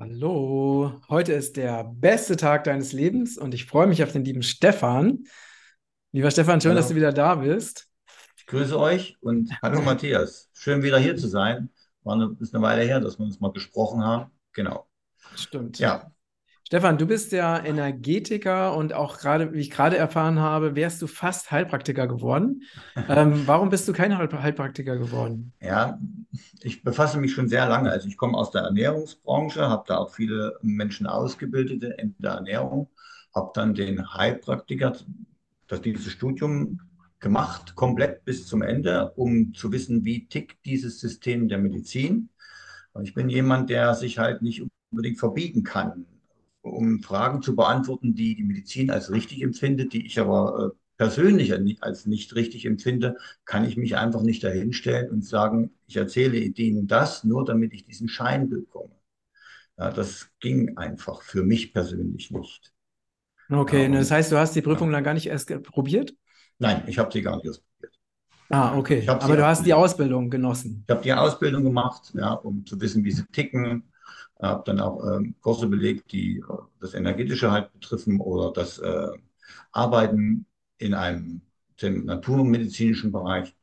Hallo, heute ist der beste Tag deines Lebens und ich freue mich auf den lieben Stefan. Lieber Stefan, schön, dass du Hallo, wieder da bist. ich grüße euch und hallo Matthias. Schön wieder hier zu sein. War eine, ist eine Weile her, dass wir uns mal gesprochen haben. Genau. Stimmt. Ja, Stefan, du bist ja Energetiker und auch gerade, wie ich gerade erfahren habe, wärst du fast Heilpraktiker geworden. Ähm, warum bist du kein Heil Heilpraktiker geworden? ja, ich befasse mich schon sehr lange. Also ich komme aus der Ernährungsbranche, habe da auch viele Menschen ausgebildet in der Ernährung, habe dann den Heilpraktiker, das dieses Studium gemacht, komplett bis zum Ende, um zu wissen, wie tickt dieses System der Medizin. Und ich bin jemand, der sich halt nicht unbedingt verbiegen kann, um Fragen zu beantworten, die die Medizin als richtig empfindet, die ich aber äh, persönlich als nicht richtig empfinde, kann ich mich einfach nicht dahinstellen und sagen, ich erzähle Ihnen das nur, damit ich diesen Schein bekomme. Ja, das ging einfach für mich persönlich nicht. Okay, ne, das heißt, du hast die Prüfung ja. dann gar nicht erst probiert? Nein, ich habe sie gar nicht ausprobiert. Ah, Ja, ich okay, aber du hast die. Ausbildung genossen. Ich habe die Ausbildung gemacht, ja, um zu wissen, wie sie ticken. Habe dann auch ähm, Kurse belegt, die äh, das Energetische halt betreffen oder das äh, Arbeiten in einem dem naturmedizinischen Bereich.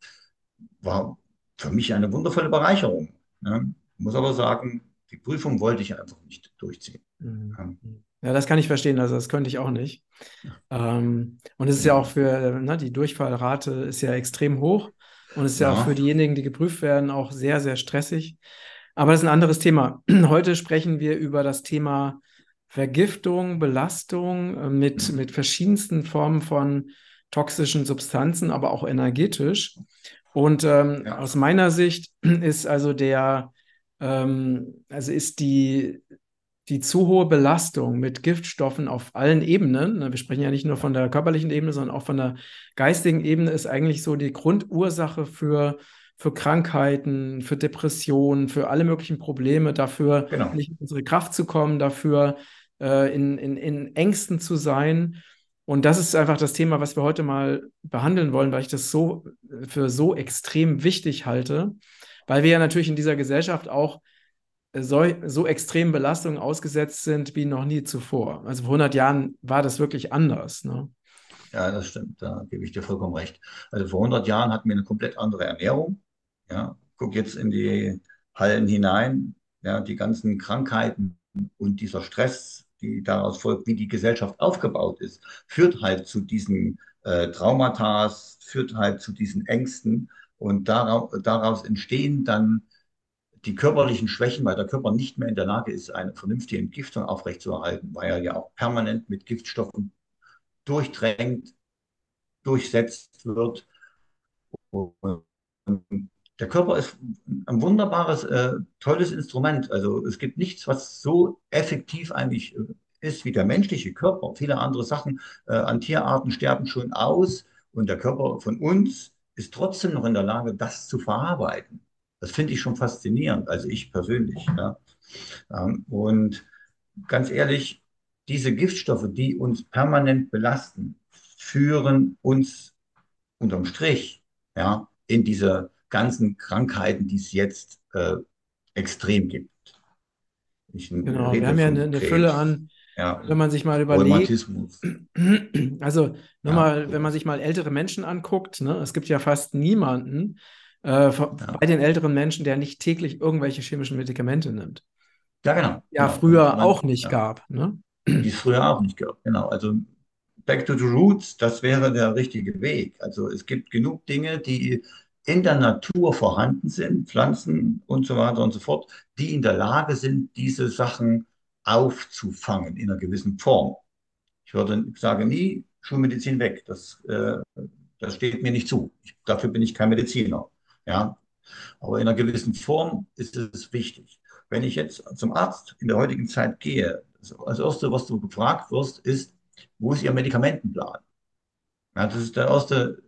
War für mich eine wundervolle Bereicherung. Ne? Muss aber sagen, die Prüfung wollte ich einfach nicht durchziehen. Mhm. Ja, Ja, das kann ich verstehen, also das könnte ich auch nicht. Ähm, und es ist ja auch für, ne, die Durchfallrate ist ja extrem hoch und es ist ja auch für Ja, diejenigen, die geprüft werden, auch sehr, sehr stressig. Aber das ist ein anderes Thema. Heute sprechen wir über das Thema Vergiftung, Belastung äh, mit, mit verschiedensten Formen von toxischen Substanzen, aber auch energetisch. Und ähm, ja, aus meiner Sicht ist also der, ähm, also ist die die zu hohe Belastung mit Giftstoffen auf allen Ebenen, ne, wir sprechen ja nicht nur von der körperlichen Ebene, sondern auch von der geistigen Ebene, ist eigentlich so die Grundursache für, für Krankheiten, für Depressionen, für alle möglichen Probleme, dafür genau. nicht in unsere Kraft zu kommen, dafür äh, in, in, in Ängsten zu sein. Und das ist einfach das Thema, was wir heute mal behandeln wollen, weil ich das so für so extrem wichtig halte, weil wir ja natürlich in dieser Gesellschaft auch so, so extremen Belastungen ausgesetzt sind wie noch nie zuvor. Also vor 100 Jahren war das wirklich anders. Ne? Ja, das stimmt. Da gebe ich dir vollkommen recht. Also vor 100 Jahren hatten wir eine komplett andere Ernährung. Ja, guck jetzt in die Hallen hinein. Ja, die ganzen Krankheiten und dieser Stress, die daraus folgt, wie die Gesellschaft aufgebaut ist, führt halt zu diesen äh, Traumata, führt halt zu diesen Ängsten. Und daraus, daraus entstehen dann die körperlichen Schwächen, weil der Körper nicht mehr in der Lage ist, eine vernünftige Entgiftung aufrechtzuerhalten, weil er ja auch permanent mit Giftstoffen durchdrängt, durchsetzt wird. Und der Körper ist ein wunderbares, äh, tolles Instrument. Also es gibt nichts, was so effektiv eigentlich äh, ist wie der menschliche Körper. Viele andere Sachen äh, an Tierarten sterben schon aus und der Körper von uns ist trotzdem noch in der Lage, das zu verarbeiten. Das finde ich schon faszinierend, also ich persönlich. Ja. Ähm, und ganz ehrlich, diese Giftstoffe, die uns permanent belasten, führen uns unterm Strich ja, in diese ganzen Krankheiten, die es jetzt äh, extrem gibt. Ich Genau, wir haben ja eine, von eine Fülle an, ja, wenn man sich mal überlegt, also nur ja, mal, wenn man sich mal ältere Menschen anguckt, ne, es gibt ja fast niemanden äh, Ja. bei den älteren Menschen, der nicht täglich irgendwelche chemischen Medikamente nimmt. ja, genau, Ja, genau. Früher man, auch nicht gab. Ne? die es früher auch nicht gab. Genau, also Back to the Roots, das wäre der richtige Weg. Also es gibt genug Dinge, die in der Natur vorhanden sind, Pflanzen und so weiter und so fort, die in der Lage sind, diese Sachen aufzufangen in einer gewissen Form. Ich würde, ich sage nie, Schulmedizin weg. Das, äh, das steht mir nicht zu. Ich, dafür bin ich kein Mediziner. Ja, aber in einer gewissen Form ist es wichtig. Wenn ich jetzt zum Arzt in der heutigen Zeit gehe, das Erste, was du gefragt wirst, ist, wo ist Ihr Medikamentenplan? Ja, das ist die erste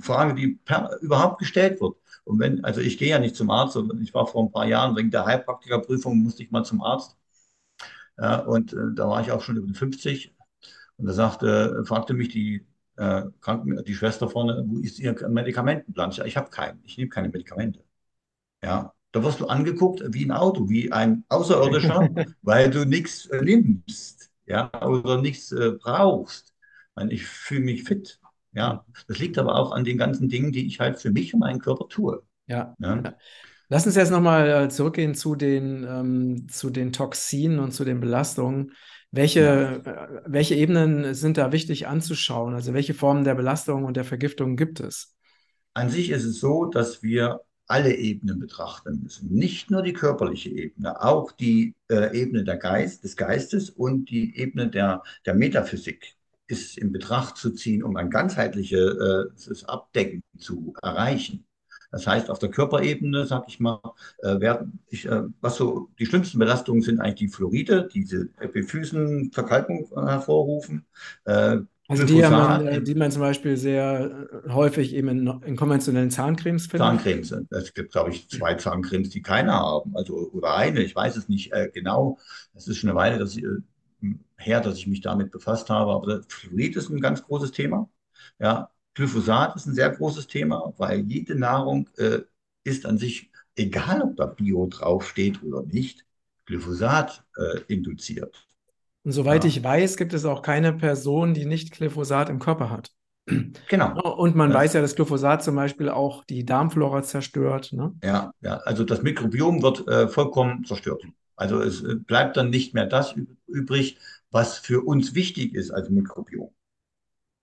Frage, die per, überhaupt gestellt wird. Und wenn, also ich gehe ja nicht zum Arzt, sondern ich war vor ein paar Jahren wegen der Heilpraktikerprüfung, musste ich mal zum Arzt. Ja, und äh, da war ich auch schon über die 50. Und da sagte, fragte mich die, äh, Kranken, die Schwester vorne, wo ist Ihr Medikamentenplan? Ich, habe keinen, ich nehme keine Medikamente. Ja, Da wirst du angeguckt wie ein Auto, wie ein Außerirdischer, weil du nichts äh, nimmst, ja, oder nichts äh, brauchst. Ich, meine, ich fühle mich fit. Ja, das liegt aber auch an den ganzen Dingen, die ich halt für mich und meinen Körper tue. Ja. ja. Lass uns jetzt nochmal äh, zurückgehen zu den, ähm, zu den Toxinen und zu den Belastungen. Welche, ja. Äh, welche Ebenen sind da wichtig anzuschauen? Also welche Formen der Belastung und der Vergiftung gibt es? An sich ist es so, dass wir alle Ebenen betrachten müssen. Nicht nur die körperliche Ebene, auch die äh, Ebene der Geist, des Geistes und die Ebene der, der Metaphysik ist in Betracht zu ziehen, um ein ganzheitliches äh, Abdecken zu erreichen. Das heißt, auf der Körperebene, sag ich mal, äh, werden, ich, äh, was so die schlimmsten Belastungen sind eigentlich die Fluoride, diese Epiphysenverkalkung hervorrufen. Also die, man, die man zum Beispiel sehr häufig eben in, in konventionellen Zahncremes findet. Zahncremes. Es gibt, glaube ich, zwei Zahncremes, die keiner haben. Also, oder eine, ich weiß es nicht genau. Es ist schon eine Weile dass ich, her, dass ich mich damit befasst habe. Aber Fluorid ist ein ganz großes Thema. Ja, Glyphosat ist ein sehr großes Thema, weil jede Nahrung äh, ist an sich, egal ob da Bio draufsteht oder nicht, Glyphosat äh, induziert. Und soweit ja. ich weiß, gibt es auch keine Person, die nicht Glyphosat im Körper hat. Genau. Und man ja. weiß ja, dass Glyphosat zum Beispiel auch die Darmflora zerstört. Ne? Ja, ja, also das Mikrobiom wird äh, vollkommen zerstört. Also es äh, bleibt dann nicht mehr das übrig, was für uns wichtig ist als Mikrobiom.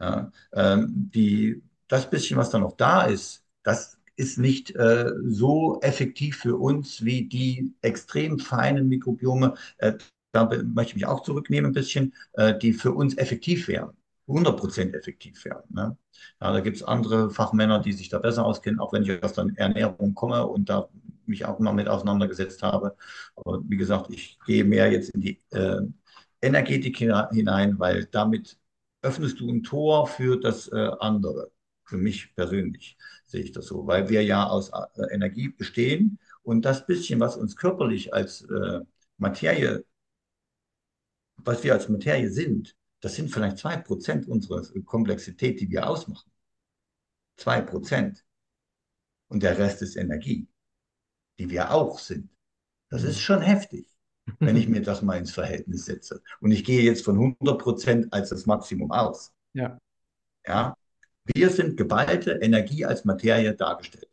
Ja, ähm, die, das bisschen, was da noch da ist, das ist nicht äh, so effektiv für uns wie die extrem feinen Mikrobiome, äh, da möchte ich mich auch zurücknehmen ein bisschen, äh, die für uns effektiv wären. 100% effektiv wären. Ne? Ja, da gibt es andere Fachmänner, die sich da besser auskennen, auch wenn ich aus der Ernährung komme und da mich auch mal mit auseinandergesetzt habe. Aber wie gesagt, ich gehe mehr jetzt in die äh, Energetik hinein, weil damit öffnest du ein Tor für das äh, andere. Für mich persönlich sehe ich das so, weil wir ja aus äh, Energie bestehen und das bisschen, was uns körperlich als äh, Materie, was wir als Materie sind, das sind vielleicht zwei Prozent unserer Komplexität, die wir ausmachen. Zwei Prozent. Und der Rest ist Energie, die wir auch sind. Das ist schon heftig wenn ich mir das mal ins Verhältnis setze. Und ich gehe jetzt von 100 Prozent als das Maximum aus. Ja. Ja. Wir sind geballte Energie als Materie dargestellt.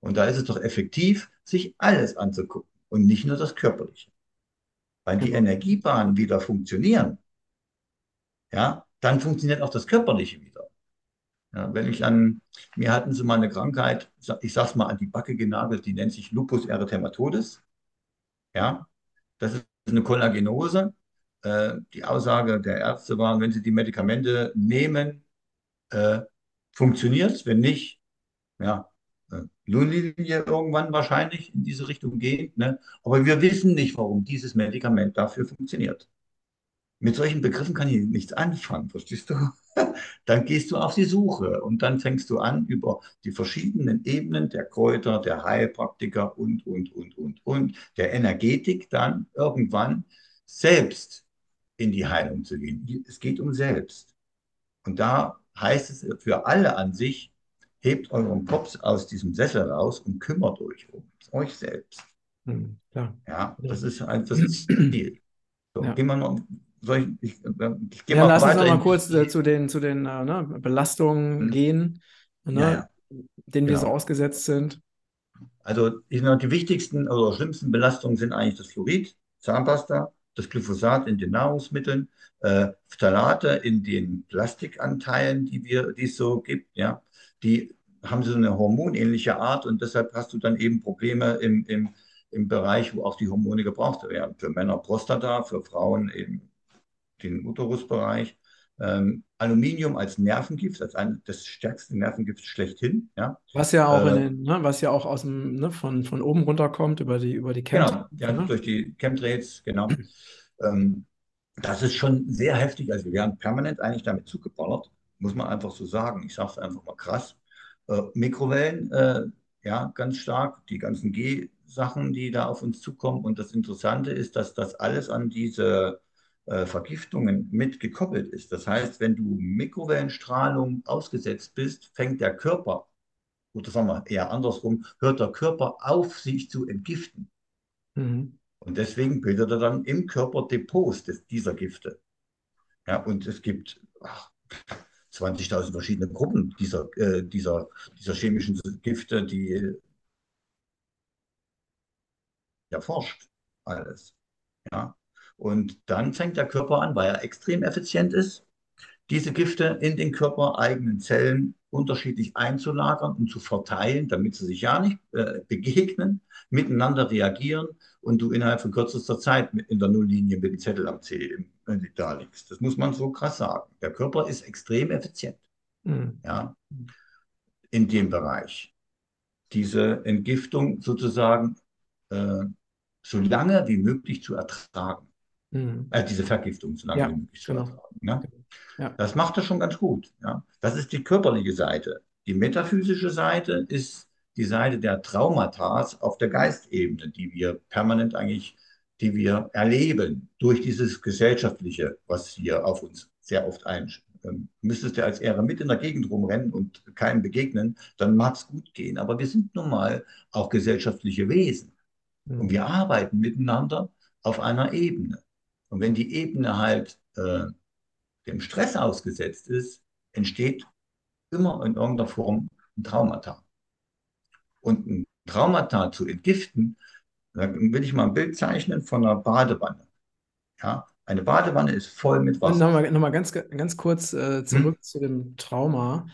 Und da ist es doch effektiv, sich alles anzugucken und nicht nur das Körperliche. Weil die Energiebahnen wieder funktionieren, ja, dann funktioniert auch das Körperliche wieder. Ja, wenn ich an, mir hatten sie mal eine Krankheit, ich sag's mal an die Backe genagelt, die nennt sich Lupus erythematodes. Ja, das ist eine Kollagenose. Äh, die Aussage der Ärzte war, wenn Sie die Medikamente nehmen, äh, funktioniert es. Wenn nicht, ja, äh, Lohnlinie irgendwann wahrscheinlich in diese Richtung gehen. Ne? Aber wir wissen nicht, warum dieses Medikament dafür funktioniert. Mit solchen Begriffen kann ich nichts anfangen, verstehst du? Dann gehst du auf die Suche und dann fängst du an, über die verschiedenen Ebenen der Kräuter, der Heilpraktiker und, und, und, und, und, der Energetik dann irgendwann selbst in die Heilung zu gehen. Es geht um selbst. Und da heißt es für alle an sich, hebt euren Kopf aus diesem Sessel raus und kümmert euch um euch selbst. Hm, ja, das ist, das ist Ziel. So, ja. gehen wir noch soll ich, ich, ich gehe ja, mal lass weiter. uns noch mal kurz äh, zu den, zu den äh, ne, Belastungen mhm. gehen, ne, ja, ja. denen wir genau. so ausgesetzt sind. Also die wichtigsten oder schlimmsten Belastungen sind eigentlich das Fluorid, Zahnpasta, das Glyphosat in den Nahrungsmitteln, äh, Phthalate in den Plastikanteilen, die wir, die es so gibt, ja, die haben so eine hormonähnliche Art und deshalb hast du dann eben Probleme im, im, im Bereich, wo auch die Hormone gebraucht werden. Für Männer Prostata, für Frauen eben den Uterusbereich. Ähm, Aluminium als Nervengift, als ein, das stärkste Nervengift schlechthin. Ja. Was ja auch, äh, den, ne, was ja auch aus dem, ne, von, von oben runterkommt über die, über die Chemtrails. Genau, ja, ne? durch die Chemtrails, genau. ähm, das ist schon sehr heftig. Also wir werden permanent eigentlich damit zugeballert, muss man einfach so sagen. Ich sage es einfach mal krass. Äh, Mikrowellen, äh, ja, ganz stark. Die ganzen G-Sachen, die da auf uns zukommen. Und das Interessante ist, dass das alles an diese äh, Vergiftungen mit gekoppelt ist. Das heißt, wenn du Mikrowellenstrahlung ausgesetzt bist, fängt der Körper oder sagen wir eher andersrum, hört der Körper auf, sich zu entgiften. Mhm. Und deswegen bildet er dann im Körper Depots des, dieser Gifte. Ja, und es gibt ach, 20.000 verschiedene Gruppen dieser, äh, dieser, dieser chemischen Gifte, die erforscht alles. Ja. Und dann fängt der Körper an, weil er extrem effizient ist, diese Gifte in den körpereigenen Zellen unterschiedlich einzulagern und zu verteilen, damit sie sich ja nicht äh, begegnen, miteinander reagieren und du innerhalb von kürzester Zeit mit, in der Nulllinie mit dem Zettel am C da liegst. Das muss man so krass sagen. Der Körper ist extrem effizient. Mhm. Ja, in dem Bereich. Diese Entgiftung sozusagen äh, so lange wie möglich zu ertragen. Mhm. Äh, diese Vergiftung so lange Ja, wie möglich zu genau. ertragen. Ne? Ja. Das macht er schon ganz gut. Ja? Das ist die körperliche Seite. Die metaphysische Seite ist die Seite der Traumata auf der Geistebene, die wir permanent eigentlich, die wir erleben durch dieses Gesellschaftliche, was hier auf uns sehr oft einschlägt. Ähm, müsstest du als Ehre mit in der Gegend rumrennen und keinem begegnen, dann mag es gut gehen. Aber wir sind nun mal auch gesellschaftliche Wesen. Und Mhm. wir arbeiten miteinander auf einer Ebene. Und wenn die Ebene halt äh, dem Stress ausgesetzt ist, entsteht immer in irgendeiner Form ein Traumata. Und ein Traumata zu entgiften, da will ich mal ein Bild zeichnen von einer Badewanne. Ja, eine Badewanne ist voll mit Wasser. nochmal noch mal ganz, ganz kurz äh, zurück Hm? zu dem Trauma.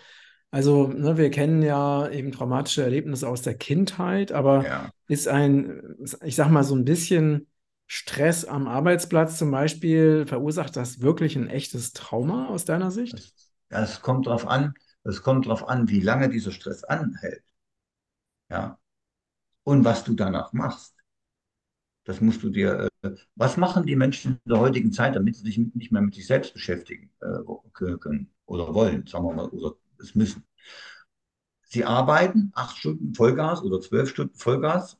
Also, ne, wir kennen ja eben traumatische Erlebnisse aus der Kindheit, aber Ja, ist ein, ich sag mal, so ein bisschen Stress am Arbeitsplatz zum Beispiel, verursacht das wirklich ein echtes Trauma aus deiner Sicht? es, es kommt darauf an, es kommt darauf an, wie lange dieser Stress anhält. Ja, und was du danach machst. Das musst du dir, äh, was machen die Menschen in der heutigen Zeit, damit sie sich nicht mehr mit sich selbst beschäftigen äh, können oder wollen, sagen wir mal, oder es müssen. Sie arbeiten acht Stunden Vollgas oder zwölf Stunden Vollgas,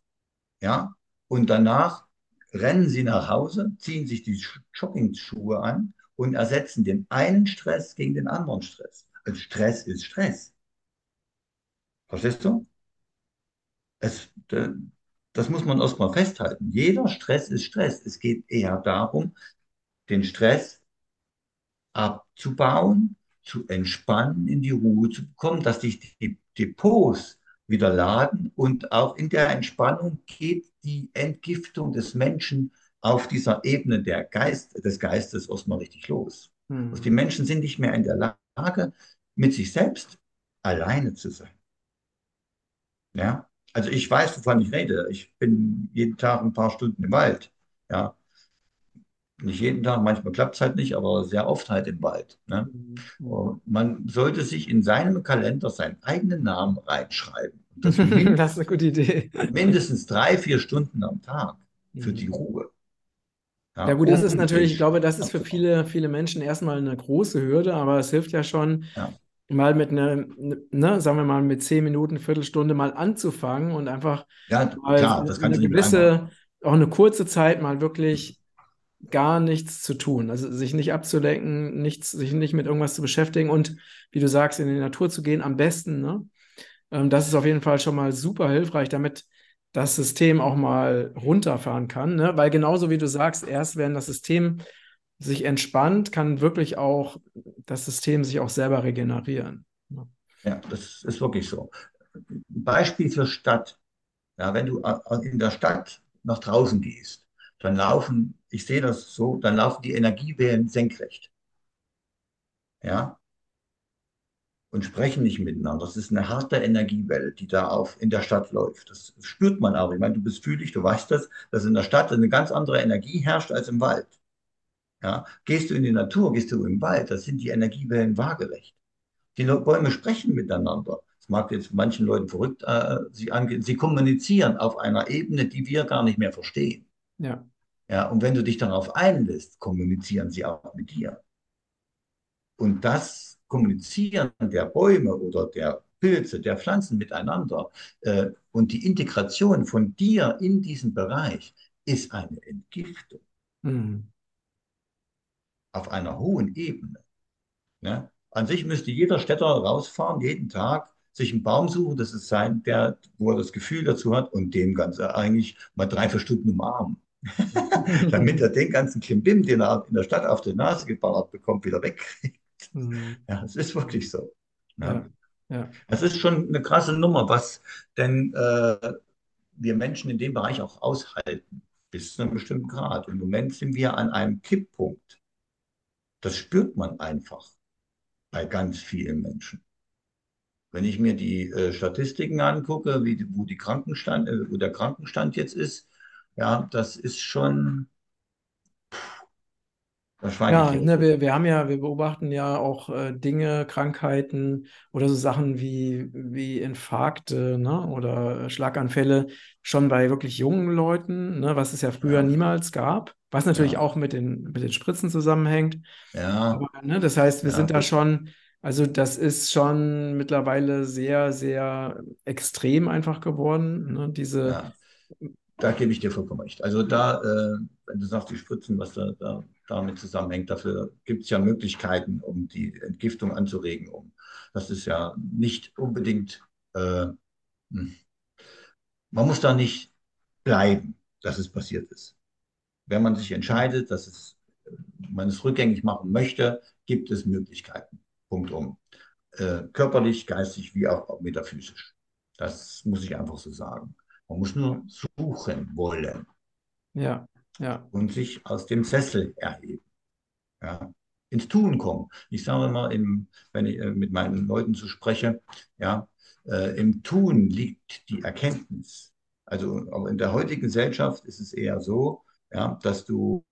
ja, und danach rennen sie nach Hause, ziehen sich die Sch- Joggingschuhe an und ersetzen den einen Stress gegen den anderen Stress. Also Stress ist Stress. Verstehst du? Es, das muss man erstmal festhalten. Jeder Stress ist Stress. Es geht eher darum, den Stress abzubauen, zu entspannen, in die Ruhe zu kommen, dass sich die Depots wieder laden und auch in der Entspannung geht die Entgiftung des Menschen auf dieser Ebene der Geist, des Geistes erstmal richtig los. Also die Hm. Menschen sind nicht mehr in der Lage, mit sich selbst alleine zu sein. Ja, also ich weiß, wovon ich rede. Ich bin jeden Tag ein paar Stunden im Wald. Ja, nicht jeden Tag, manchmal klappt es halt nicht, aber sehr oft halt im Wald. Ne? Hm. Hm. Und man sollte sich in seinem Kalender seinen eigenen Namen reinschreiben. Das Das ist eine gute Idee. mindestens drei, vier Stunden am Tag für die Hm. Ruhe. Ja, Ja, gut, das ist natürlich, ich glaube, das ist für viele, viele Menschen erstmal eine große Hürde, aber es hilft ja schon, Ja, mal mit einer, ne, sagen wir mal, mit zehn Minuten, Viertelstunde mal anzufangen und einfach ja, mal klar, das eine gewisse, auch eine kurze Zeit mal wirklich gar nichts zu tun. Also sich nicht abzulenken, nichts, sich nicht mit irgendwas zu beschäftigen und wie du sagst, in die Natur zu gehen, am besten, ne? Ähm, das ist auf jeden Fall schon mal super hilfreich, damit das System auch mal runterfahren kann, ne? Weil genauso wie du sagst, erst wenn das System sich entspannt, kann wirklich auch das System sich auch selber regenerieren. ne? Ja, das ist wirklich so. Beispiel für Stadt. Ja, wenn du äh, in der Stadt nach draußen gehst, dann laufen, ich sehe das so, dann laufen die Energiewellen senkrecht. Ja, und sprechen nicht miteinander. Das ist eine harte Energiewelle, die da auf, in der Stadt läuft. Das spürt man auch. Ich meine, du bist fühlig, du weißt das, dass in der Stadt eine ganz andere Energie herrscht als im Wald. Ja, gehst du in die Natur, gehst du im Wald, da sind die Energiewellen waagerecht. Die Bäume sprechen miteinander. Das mag jetzt manchen Leuten verrückt äh, sie angehen. Sie kommunizieren auf einer Ebene, die wir gar nicht mehr verstehen. Ja. Ja, und wenn du dich darauf einlässt, kommunizieren sie auch mit dir. Und das Kommunizieren der Bäume oder der Pilze, der Pflanzen miteinander äh, und die Integration von dir in diesen Bereich ist eine Entgiftung Hm. auf einer hohen Ebene. Ne? An sich müsste jeder Städter rausfahren, jeden Tag sich einen Baum suchen, das ist sein, der, wo er das Gefühl dazu hat und den Ganzen eigentlich mal drei, vier Stunden umarmen. Damit er den ganzen Klimbim, den er in der Stadt auf die Nase geballert bekommt, wieder wegkriegt. Mhm. Ja, es ist wirklich so. Ja. Ja. Es ist schon eine krasse Nummer, was denn äh, wir Menschen in dem Bereich auch aushalten, bis zu einem bestimmten Grad. Im Moment sind wir an einem Kipppunkt. Das spürt man einfach bei ganz vielen Menschen. Wenn ich mir die äh, Statistiken angucke, wie, wo, die Krankenstand, äh, wo der Krankenstand jetzt ist, ja, das ist schon. Ja, ne, wir, wir haben ja, wir beobachten ja auch äh, Dinge, Krankheiten oder so Sachen wie, wie Infarkte ne, oder Schlaganfälle schon bei wirklich jungen Leuten, ne, was es ja früher ja. niemals gab, was natürlich ja. auch mit den, mit den Spritzen zusammenhängt. Ja. Aber, ne, das heißt, wir ja, sind da schon, also das ist schon mittlerweile sehr, sehr extrem einfach geworden, ne, diese da gebe ich dir vollkommen recht. Also da, äh, wenn du sagst, die Spritzen, was da, da damit zusammenhängt, dafür gibt es ja Möglichkeiten, um die Entgiftung anzuregen. Um. Das ist ja nicht unbedingt, äh, hm. man muss da nicht bleiben, dass es passiert ist. Wenn man sich entscheidet, dass es, man es rückgängig machen möchte, gibt es Möglichkeiten. Punkt um. Äh, körperlich, geistig wie auch metaphysisch. Das muss ich einfach so sagen. Man muss nur suchen wollen. Ja, ja. Und sich aus dem Sessel erheben. Ja. Ins Tun kommen. Ich sage immer, im, wenn ich äh, mit meinen Leuten zu spreche, ja, äh, im Tun liegt die Erkenntnis. Also auch in der heutigen Gesellschaft ist es eher so, ja, dass du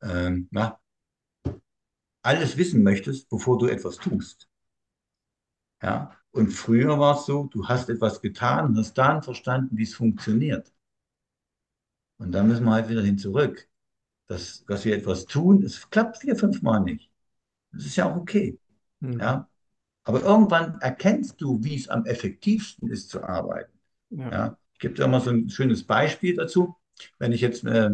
äh, na, alles wissen möchtest, bevor du etwas tust. Ja, und früher war es so, du hast etwas getan und hast dann verstanden, wie es funktioniert. Und da müssen wir halt wieder hin zurück. Dass, dass wir etwas tun, es klappt vier, fünf Mal nicht. Das ist ja auch okay. Mhm. Ja? Aber irgendwann erkennst du, wie es am effektivsten ist zu arbeiten. Ja. ja? Ich gebe dir mal so ein schönes Beispiel dazu. Wenn ich jetzt äh,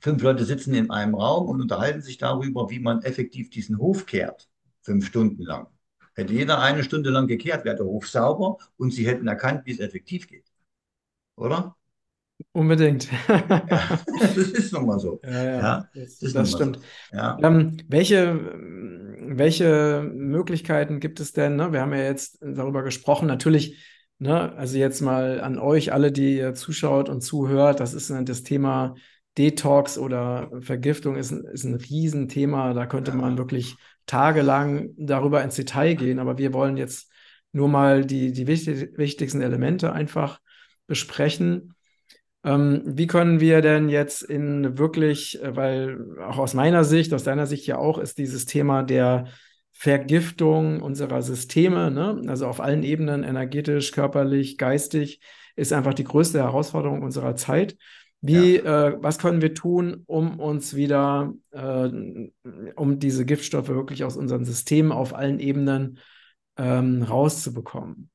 fünf Leute sitzen in einem Raum und unterhalten sich darüber, wie man effektiv diesen Hof kehrt, fünf Stunden lang. Hätte jeder eine Stunde lang gekehrt, wäre der Hof sauber und sie hätten erkannt, wie es effektiv geht. Oder? Unbedingt. ja, das ist nun mal so. Ja, ja, ja das, das, das stimmt. So. Ja. Ähm, welche, welche Möglichkeiten gibt es denn? Ne? Wir haben ja jetzt darüber gesprochen. Natürlich, ne, also jetzt mal an euch alle, die ihr zuschaut und zuhört, das ist das Thema Detox oder Vergiftung ist, ist ein Riesenthema. Da könnte man wirklich tagelang darüber ins Detail gehen, aber wir wollen jetzt nur mal die, die wichtig, wichtigsten Elemente einfach besprechen. Ähm, wie können wir denn jetzt in wirklich, äh, weil auch aus meiner Sicht, aus deiner Sicht ja auch, ist dieses Thema der Vergiftung unserer Systeme, ne? also auf allen Ebenen, energetisch, körperlich, geistig, ist einfach die größte Herausforderung unserer Zeit. Wie, ja. äh, was können wir tun, um uns wieder, äh, um diese Giftstoffe wirklich aus unseren Systemen auf allen Ebenen ähm, rauszubekommen?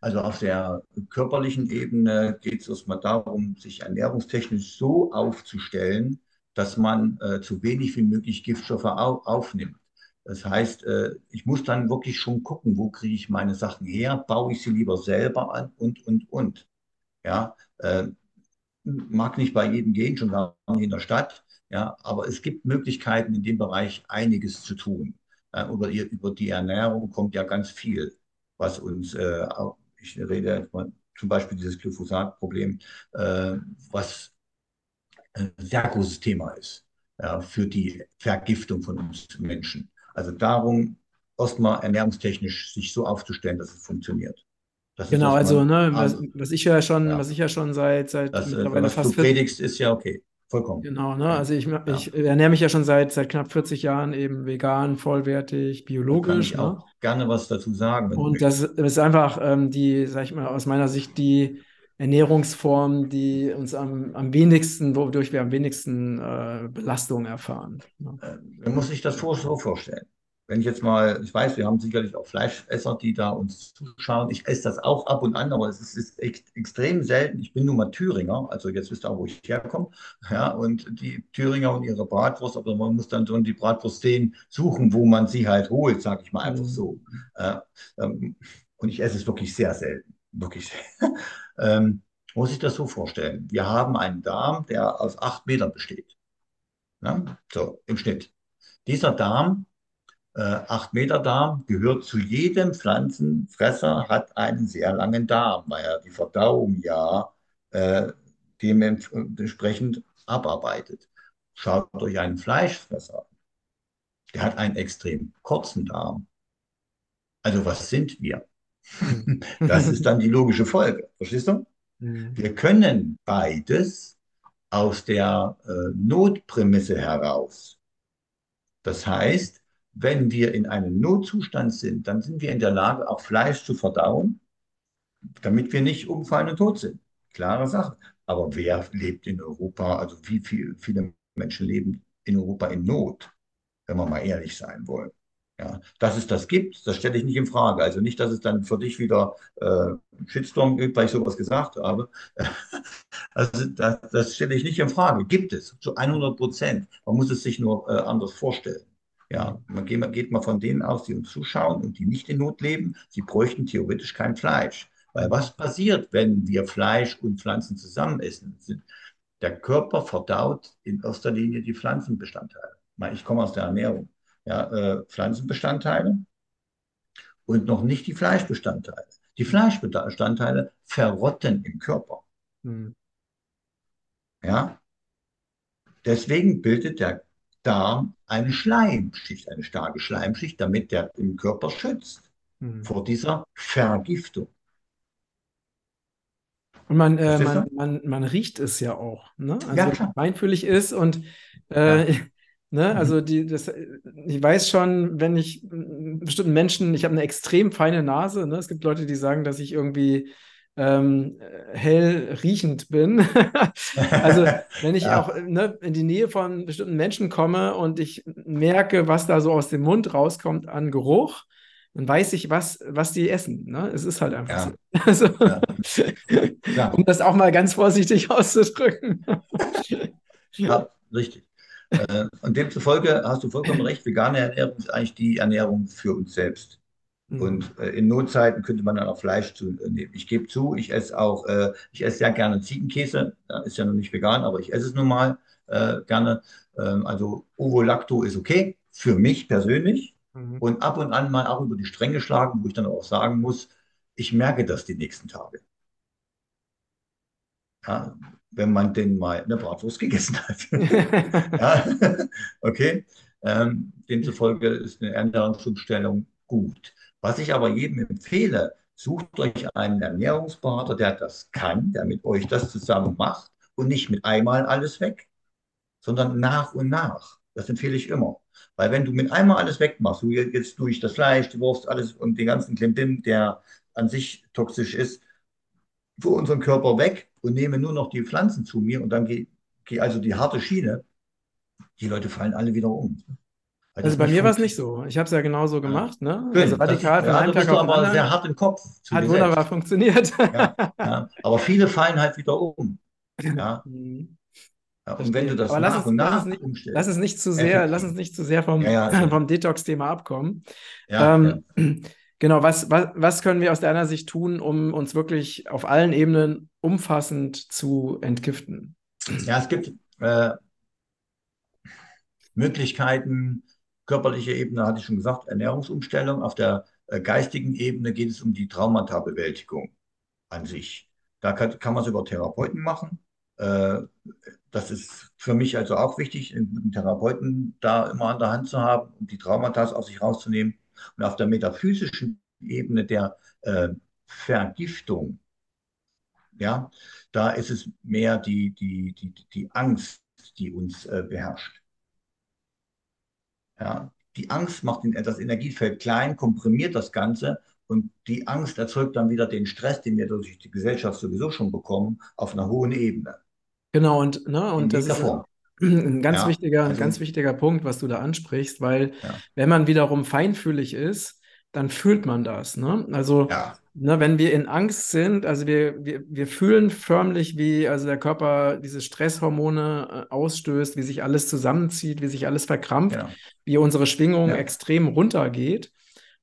Also auf der körperlichen Ebene geht es erstmal darum, sich ernährungstechnisch so aufzustellen, dass man äh, zu wenig wie möglich Giftstoffe au aufnimmt. Das heißt, äh, ich muss dann wirklich schon gucken, wo kriege ich meine Sachen her, baue ich sie lieber selber an und, und, und. Ja, äh, mag nicht bei jedem gehen, schon gar nicht in der Stadt, ja, aber es gibt Möglichkeiten in dem Bereich einiges zu tun. Äh, über, über die Ernährung kommt ja ganz viel, was uns, äh, ich rede zum Beispiel dieses Glyphosat-Problem, äh, was ein sehr großes Thema ist ja, für die Vergiftung von uns Menschen. Also darum, erstmal ernährungstechnisch sich so aufzustellen, dass es funktioniert. Das genau, also, ne, was, was, ich ja schon, ja. was ich ja schon seit, seit das, äh, mittlerweile was fast du predigst, ist ja okay. Vollkommen. Genau, ne? Also ich, ja. ich ernähre mich ja schon seit, seit knapp 40 Jahren eben vegan, vollwertig, biologisch. Kann ich ne? auch gerne was dazu sagen. Und das ist einfach ähm, die, sag ich mal, aus meiner Sicht die Ernährungsform, die uns am, am wenigsten, wodurch wir am wenigsten äh, Belastung erfahren. Ne? Äh, man muss sich das so vorstellen wenn ich jetzt mal, ich weiß, wir haben sicherlich auch Fleischesser, die da uns zuschauen. Ich esse das auch ab und an, aber es ist, ist echt, extrem selten. Ich bin nun mal Thüringer, also jetzt wisst ihr auch, wo ich herkomme. Ja, und die Thüringer und ihre Bratwurst, aber man muss dann schon die Bratwurst sehen, suchen, wo man sie halt holt, sage ich mal einfach so. Äh, ähm, und ich esse es wirklich sehr selten, wirklich, ähm, muss ich das so vorstellen. Wir haben einen Darm, der aus acht Metern besteht. Ne? So, im Schnitt. Dieser Darm, äh, acht Meter Darm, gehört zu jedem Pflanzenfresser, hat einen sehr langen Darm, weil er die Verdauung ja äh, dementsprechend abarbeitet. Schaut euch einen Fleischfresser an. Der hat einen extrem kurzen Darm. Also was sind wir? Das ist dann die logische Folge. Verstehst du? Hm. Wir können beides aus der äh, Notprämisse heraus. Das heißt, wenn wir in einem Notzustand sind, dann sind wir in der Lage, auch Fleisch zu verdauen, damit wir nicht umfallen und tot sind. Klare Sache. Aber wer lebt in Europa, also wie viel, viele Menschen leben in Europa in Not, wenn wir mal ehrlich sein wollen. Ja, dass es das gibt, das stelle ich nicht in Frage. Also nicht, dass es dann für dich wieder äh, Shitstorm gibt, weil ich sowas gesagt habe. also das, das, stelle ich nicht in Frage. Gibt es zu 100 Prozent. Man muss es sich nur äh, anders vorstellen. Ja, man geht, man geht mal von denen aus, die uns zuschauen und die nicht in Not leben. Sie bräuchten theoretisch kein Fleisch. Weil was passiert, wenn wir Fleisch und Pflanzen zusammen essen? Der Körper verdaut in erster Linie die Pflanzenbestandteile. Ich komme aus der Ernährung ja, äh, Pflanzenbestandteile und noch nicht die Fleischbestandteile. Die Fleischbestandteile verrotten im Körper. Mhm. Ja, deswegen bildet der Darm eine Schleimschicht, eine starke Schleimschicht, damit der im Körper schützt mhm. vor dieser Vergiftung. Und man, äh, man, man, man, riecht es ja auch, ne? Also ja, feinfühlig ist und äh, ja. Ne? Mhm. Also die, das, ich weiß schon, wenn ich bestimmten Menschen, ich habe eine extrem feine Nase. Ne? Es gibt Leute, die sagen, dass ich irgendwie ähm, hell riechend bin. also wenn ich ja. auch ne, in die Nähe von bestimmten Menschen komme und ich merke, was da so aus dem Mund rauskommt an Geruch, dann weiß ich, was, was die essen. Ne? Es ist halt einfach ja. so. Also, ja. um das auch mal ganz vorsichtig auszudrücken. ja, richtig. Äh, und demzufolge hast du vollkommen recht, vegane Ernährung ist eigentlich die Ernährung für uns selbst. Mhm. Und äh, in Notzeiten könnte man dann auch Fleisch zu äh, nehmen. Ich gebe zu, ich esse auch, äh, ich esse sehr gerne Ziegenkäse. Ist ja noch nicht vegan, aber ich esse es nun mal äh, gerne. Ähm, also Ovo-Lacto ist okay, für mich persönlich. Mhm. Und ab und an mal auch über die Stränge schlagen, wo ich dann auch sagen muss, ich merke das die nächsten Tage. Ja, wenn man denn mal eine Bratwurst gegessen hat. ja, okay. Ähm, demzufolge ist eine Ernährungsumstellung gut. Was ich aber jedem empfehle, sucht euch einen Ernährungsberater, der das kann, der mit euch das zusammen macht und nicht mit einmal alles weg, sondern nach und nach. Das empfehle ich immer. Weil wenn du mit einmal alles wegmachst, du jetzt durch das Fleisch, die Wurst, alles und den ganzen Klimbim, der an sich toxisch ist, für unseren Körper weg und nehme nur noch die Pflanzen zu mir und dann gehe geh also die harte Schiene, die Leute fallen alle wieder um. Also bei mir war es nicht so. Ich habe es ja genauso gemacht. Ne? Also radikal von einem Tag auf den anderen. sehr hart im Kopf. Hat wunderbar funktioniert. Ja, ja. Aber viele fallen halt wieder um. Ja. Mhm. Ja, und wenn du das Aber nach und nach lass umstellst. Lass es nicht zu sehr, lass uns nicht zu sehr vom, vom Detox-Thema abkommen. Ähm, Genau, was, was, was können wir aus deiner Sicht tun, um uns wirklich auf allen Ebenen umfassend zu entgiften? Ja, es gibt äh, Möglichkeiten, körperliche Ebene hatte ich schon gesagt, Ernährungsumstellung. Auf der äh, geistigen Ebene geht es um die Traumata-Bewältigung an sich. Da kann, kann man es über Therapeuten machen. Äh, das ist für mich also auch wichtig, einen Therapeuten da immer an der Hand zu haben, um die Traumata aus sich rauszunehmen. Und auf der metaphysischen Ebene der äh, Vergiftung, ja, da ist es mehr die, die, die, die Angst, die uns äh, beherrscht. Ja, die Angst macht das Energiefeld klein, komprimiert das Ganze und die Angst erzeugt dann wieder den Stress, den wir durch die Gesellschaft sowieso schon bekommen, auf einer hohen Ebene. Genau, und, ne, und das ist, Form. Ein ganz ja, wichtiger, also, ganz wichtiger Punkt, was du da ansprichst, weil ja. wenn man wiederum feinfühlig ist, dann fühlt man das. Ne? Also, ja. ne, wenn wir in Angst sind, also wir, wir, wir fühlen förmlich, wie also der Körper diese Stresshormone äh, ausstößt, wie sich alles zusammenzieht, wie sich alles verkrampft, wie unsere Schwingung extrem runtergeht.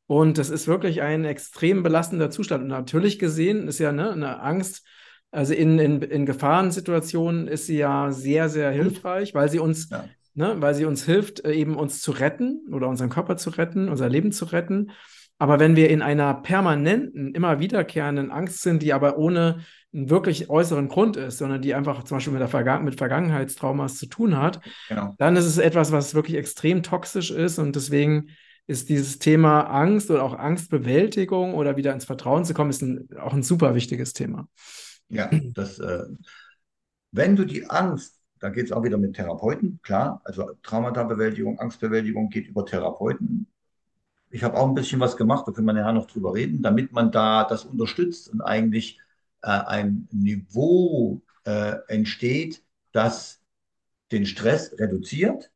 Und das ist wirklich ein extrem belastender Zustand. Und natürlich gesehen ist ja ne, eine Angst, also in, in, in Gefahrensituationen ist sie ja sehr, sehr hilfreich, weil sie uns, ja. Ne, weil sie uns hilft, äh, eben uns zu retten oder unseren Körper zu retten, unser Leben zu retten. Aber wenn wir in einer permanenten, immer wiederkehrenden Angst sind, die aber ohne einen wirklich äußeren Grund ist, sondern die einfach zum Beispiel mit, der Vergangen mit Vergangenheitstraumas zu tun hat, genau. dann ist es etwas, was wirklich extrem toxisch ist. Und deswegen ist dieses Thema Angst oder auch Angstbewältigung oder wieder ins Vertrauen zu kommen, ist ein, auch ein super wichtiges Thema. Ja, das, äh, wenn du die Angst, da geht es auch wieder mit Therapeuten, klar, also Traumatabewältigung, Angstbewältigung geht über Therapeuten. Ich habe auch ein bisschen was gemacht, da können wir nachher noch drüber reden, damit man da das unterstützt und eigentlich äh, ein Niveau äh, entsteht, das den Stress reduziert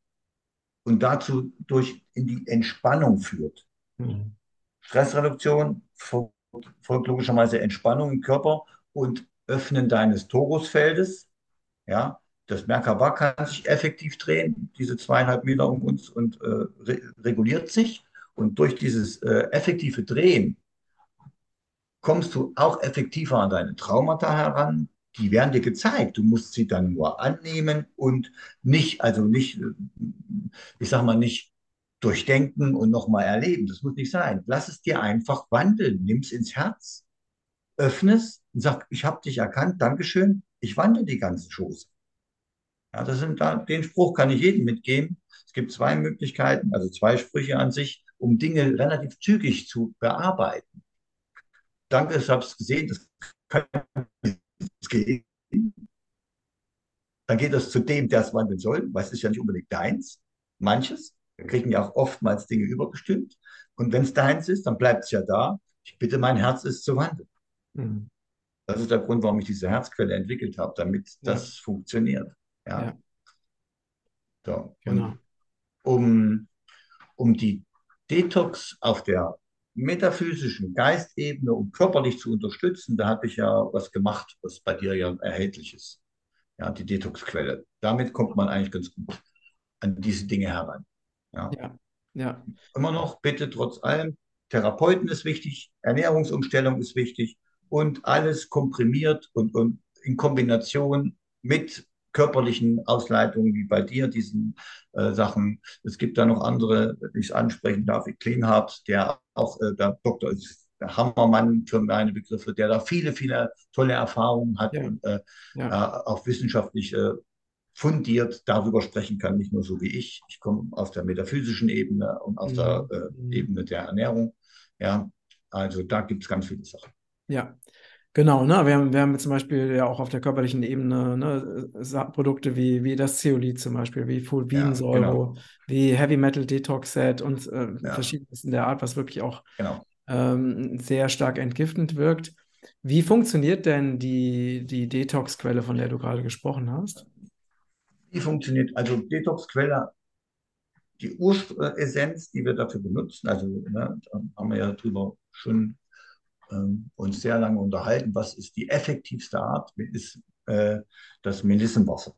und dazu durch in die Entspannung führt. Mhm. Stressreduktion folgt, folgt logischerweise Entspannung im Körper und Öffnen deines Torusfeldes. Ja, das Merkaba kann sich effektiv drehen, diese zweieinhalb Meter um uns und äh, re reguliert sich. Und durch dieses äh, effektive Drehen kommst du auch effektiver an deine Traumata heran. Die werden dir gezeigt. Du musst sie dann nur annehmen und nicht, also nicht, ich sag mal, nicht durchdenken und nochmal erleben. Das muss nicht sein. Lass es dir einfach wandeln. Nimm es ins Herz, öffne es und sag, ich habe dich erkannt, Dankeschön, ich wandle die ganze Chose. Ja, das sind da, den Spruch kann ich jedem mitgeben. Es gibt zwei Möglichkeiten, also zwei Sprüche an sich, um Dinge relativ zügig zu bearbeiten. Danke, ich habe es gesehen, das kann gehen. Dann geht das zu dem, der es wandeln soll, weil es ist ja nicht unbedingt deins. Manches. Wir kriegen ja auch oftmals Dinge übergestimmt. Und wenn es deins ist, dann bleibt es ja da. Ich bitte, mein Herz ist zu wandeln. Mhm. Das ist der Grund, warum ich diese Herzquelle entwickelt habe, damit ja. das funktioniert. Ja. ja. So. Genau. um, um die Detox auf der metaphysischen Geistebene und körperlich zu unterstützen, da habe ich ja was gemacht, was bei dir ja erhältlich ist. Ja, die Detoxquelle. Damit kommt man eigentlich ganz gut an diese Dinge heran. Ja. ja. ja. Immer noch, bitte trotz allem, Therapeuten ist wichtig, Ernährungsumstellung ist wichtig und alles komprimiert und, und in Kombination mit körperlichen Ausleitungen wie bei dir, diesen äh, Sachen. Es gibt da noch andere, die ich ansprechen darf, wie Clean Heart, der auch äh, der Doktor ist, der Hammermann für meine Begriffe, der da viele, viele tolle Erfahrungen hat ja. und äh, ja. Äh, auch wissenschaftlich äh, fundiert darüber sprechen kann, nicht nur so wie ich. Ich komme aus der metaphysischen Ebene und aus mhm. der äh, Ebene der Ernährung. Ja, also da gibt es ganz viele Sachen. Ja, Genau, ne? Wir haben, wir haben zum Beispiel ja auch auf der körperlichen Ebene ne, Produkte wie, wie das Zeolit zum Beispiel, wie Fulvinsäure, ja, genau. wie Heavy Metal Detox Set und äh, ja. verschiedenes in der Art, was wirklich auch genau. ähm, sehr stark entgiftend wirkt. Wie funktioniert denn die, die Detox-Quelle, von der du gerade gesprochen hast? Wie funktioniert, also Detox-Quelle, die Uressenz, die wir dafür benutzen, also ne, da haben wir ja drüber schon ähm, uns sehr lange unterhalten, was ist die effektivste Art, ist äh, das Melissenwasser.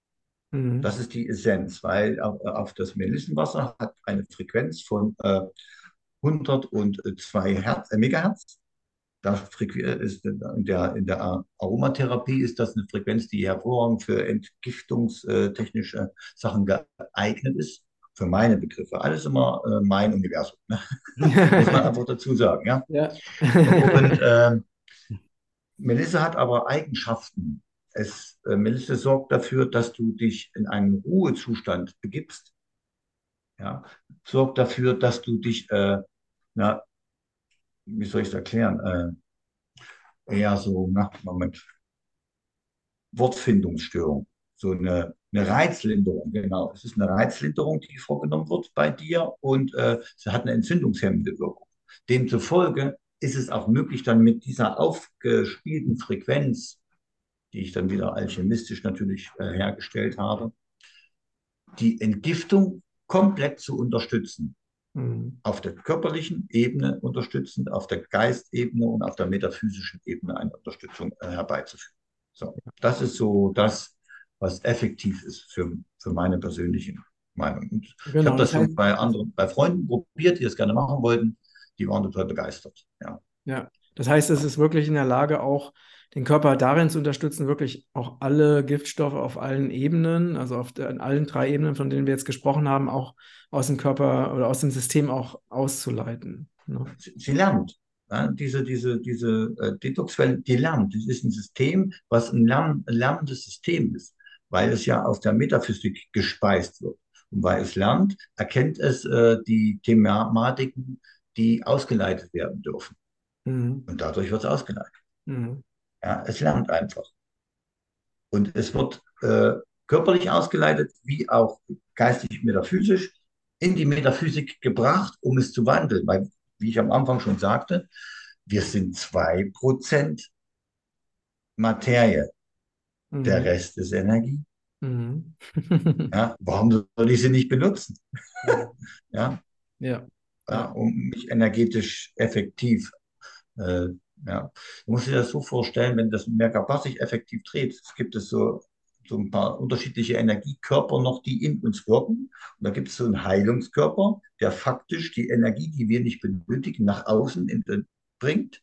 Mhm. Das ist die Essenz, weil auf, auf, das Melissenwasser hat eine Frequenz von äh, 102 Hertz, äh, Megahertz. Das ist in der, in der Aromatherapie ist das eine Frequenz, die hervorragend für entgiftungstechnische Sachen geeignet ist für meine Begriffe. Alles immer äh, mein Universum. Ne? Muss man einfach dazu sagen. Ja? ja. Und äh, Melissa hat aber Eigenschaften. Es, äh, Melissa sorgt dafür, dass du dich in einen Ruhezustand begibst. Ja? Sorgt dafür, dass du dich, äh, na, wie soll ich es erklären? Äh, eher so, na, Moment, Wortfindungsstörung so eine, eine Reizlinderung, genau. Es ist eine Reizlinderung, die vorgenommen wird bei dir und äh, sie hat eine entzündungshemmende Wirkung. Demzufolge ist es auch möglich, dann mit dieser aufgespielten Frequenz, die ich dann wieder alchemistisch natürlich äh, hergestellt habe, die Entgiftung komplett zu unterstützen. Mhm. Auf der körperlichen Ebene unterstützend, auf der Geistebene und auf der metaphysischen Ebene eine Unterstützung äh, herbeizuführen. So, das ist so das, was effektiv ist für, für meine persönliche Meinung. Und genau, ich habe das, das heißt, bei anderen, bei Freunden probiert, die es gerne machen wollten. Die die waren total begeistert. Ja. Ja, das heißt, es ist wirklich in der Lage, auch den Körper darin zu unterstützen, wirklich auch alle Giftstoffe auf allen Ebenen, also auf der, allen drei Ebenen, von denen wir jetzt gesprochen haben, auch aus dem Körper oder aus dem System auch auszuleiten. Ne? Sie, sie lernt. Ja, diese diese, diese äh, Detoxwelle, die lernt. Das ist ein System, was ein, Lern, ein lernendes System ist, weil es ja aus der Metaphysik gespeist wird. Und weil es lernt, erkennt es äh, die Thematiken, die ausgeleitet werden dürfen. Mhm. Und dadurch wird es ausgeleitet. Mhm. Ja, es lernt einfach. Und es wird äh, körperlich ausgeleitet, wie auch geistig metaphysisch, in die Metaphysik gebracht, um es zu wandeln. Weil, wie ich am Anfang schon sagte, wir sind 2% Materie. Mhm. Der Rest ist Energie. Mhm. ja, warum soll ich sie nicht benutzen? ja. ja. ja. um mich energetisch effektiv äh, ja. Du musst dir das so vorstellen, wenn das Merkaba sich effektiv dreht, gibt es so, so ein paar unterschiedliche Energiekörper noch, die in uns wirken. Und da gibt es so einen Heilungskörper, der faktisch die Energie, die wir nicht benötigen, nach außen in, bringt,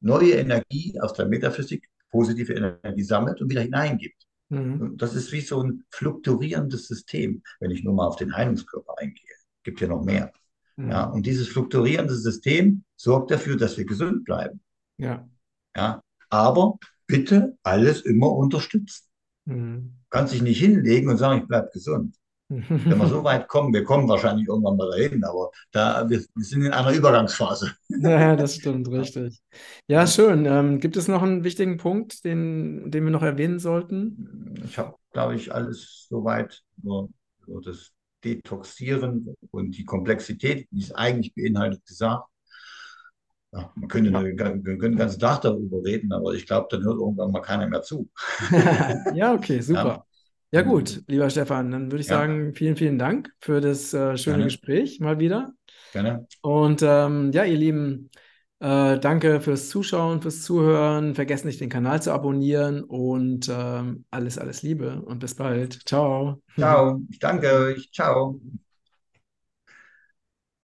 neue Energie aus der Metaphysik, positive Energie sammelt und wieder hineingibt. Mhm. Das ist wie so ein fluktuierendes System, wenn ich nur mal auf den Heilungskörper eingehe. Gibt ja noch mehr. Mhm. Ja, und dieses fluktuierende System sorgt dafür, dass wir gesund bleiben. Ja. Ja, aber bitte alles immer unterstützen. Mhm. Du kannst dich nicht hinlegen und sagen, ich bleibe gesund. Wenn wir so weit kommen, wir kommen wahrscheinlich irgendwann mal dahin, aber da, wir, wir sind in einer Übergangsphase. Ja, das stimmt, richtig. Ja, schön. Ähm, gibt es noch einen wichtigen Punkt, den, den wir noch erwähnen sollten? Ich habe, glaube ich, alles soweit nur, nur das Detoxieren und die Komplexität, die es eigentlich beinhaltet, gesagt. Ja, man könnte eine, den ganzen Tag darüber reden, aber ich glaube, dann hört irgendwann mal keiner mehr zu. ja, okay, super. Ja. Ja. gut, lieber Stefan, dann würde ich ja. sagen, vielen, vielen Dank für das äh, schöne Gerne. Gespräch mal wieder. Gerne. Und ähm, ja, ihr Lieben, äh, danke fürs Zuschauen, fürs Zuhören. Vergesst nicht, den Kanal zu abonnieren und ähm, alles, alles Liebe und bis bald. Ciao. Ciao. Ich danke euch. Ciao.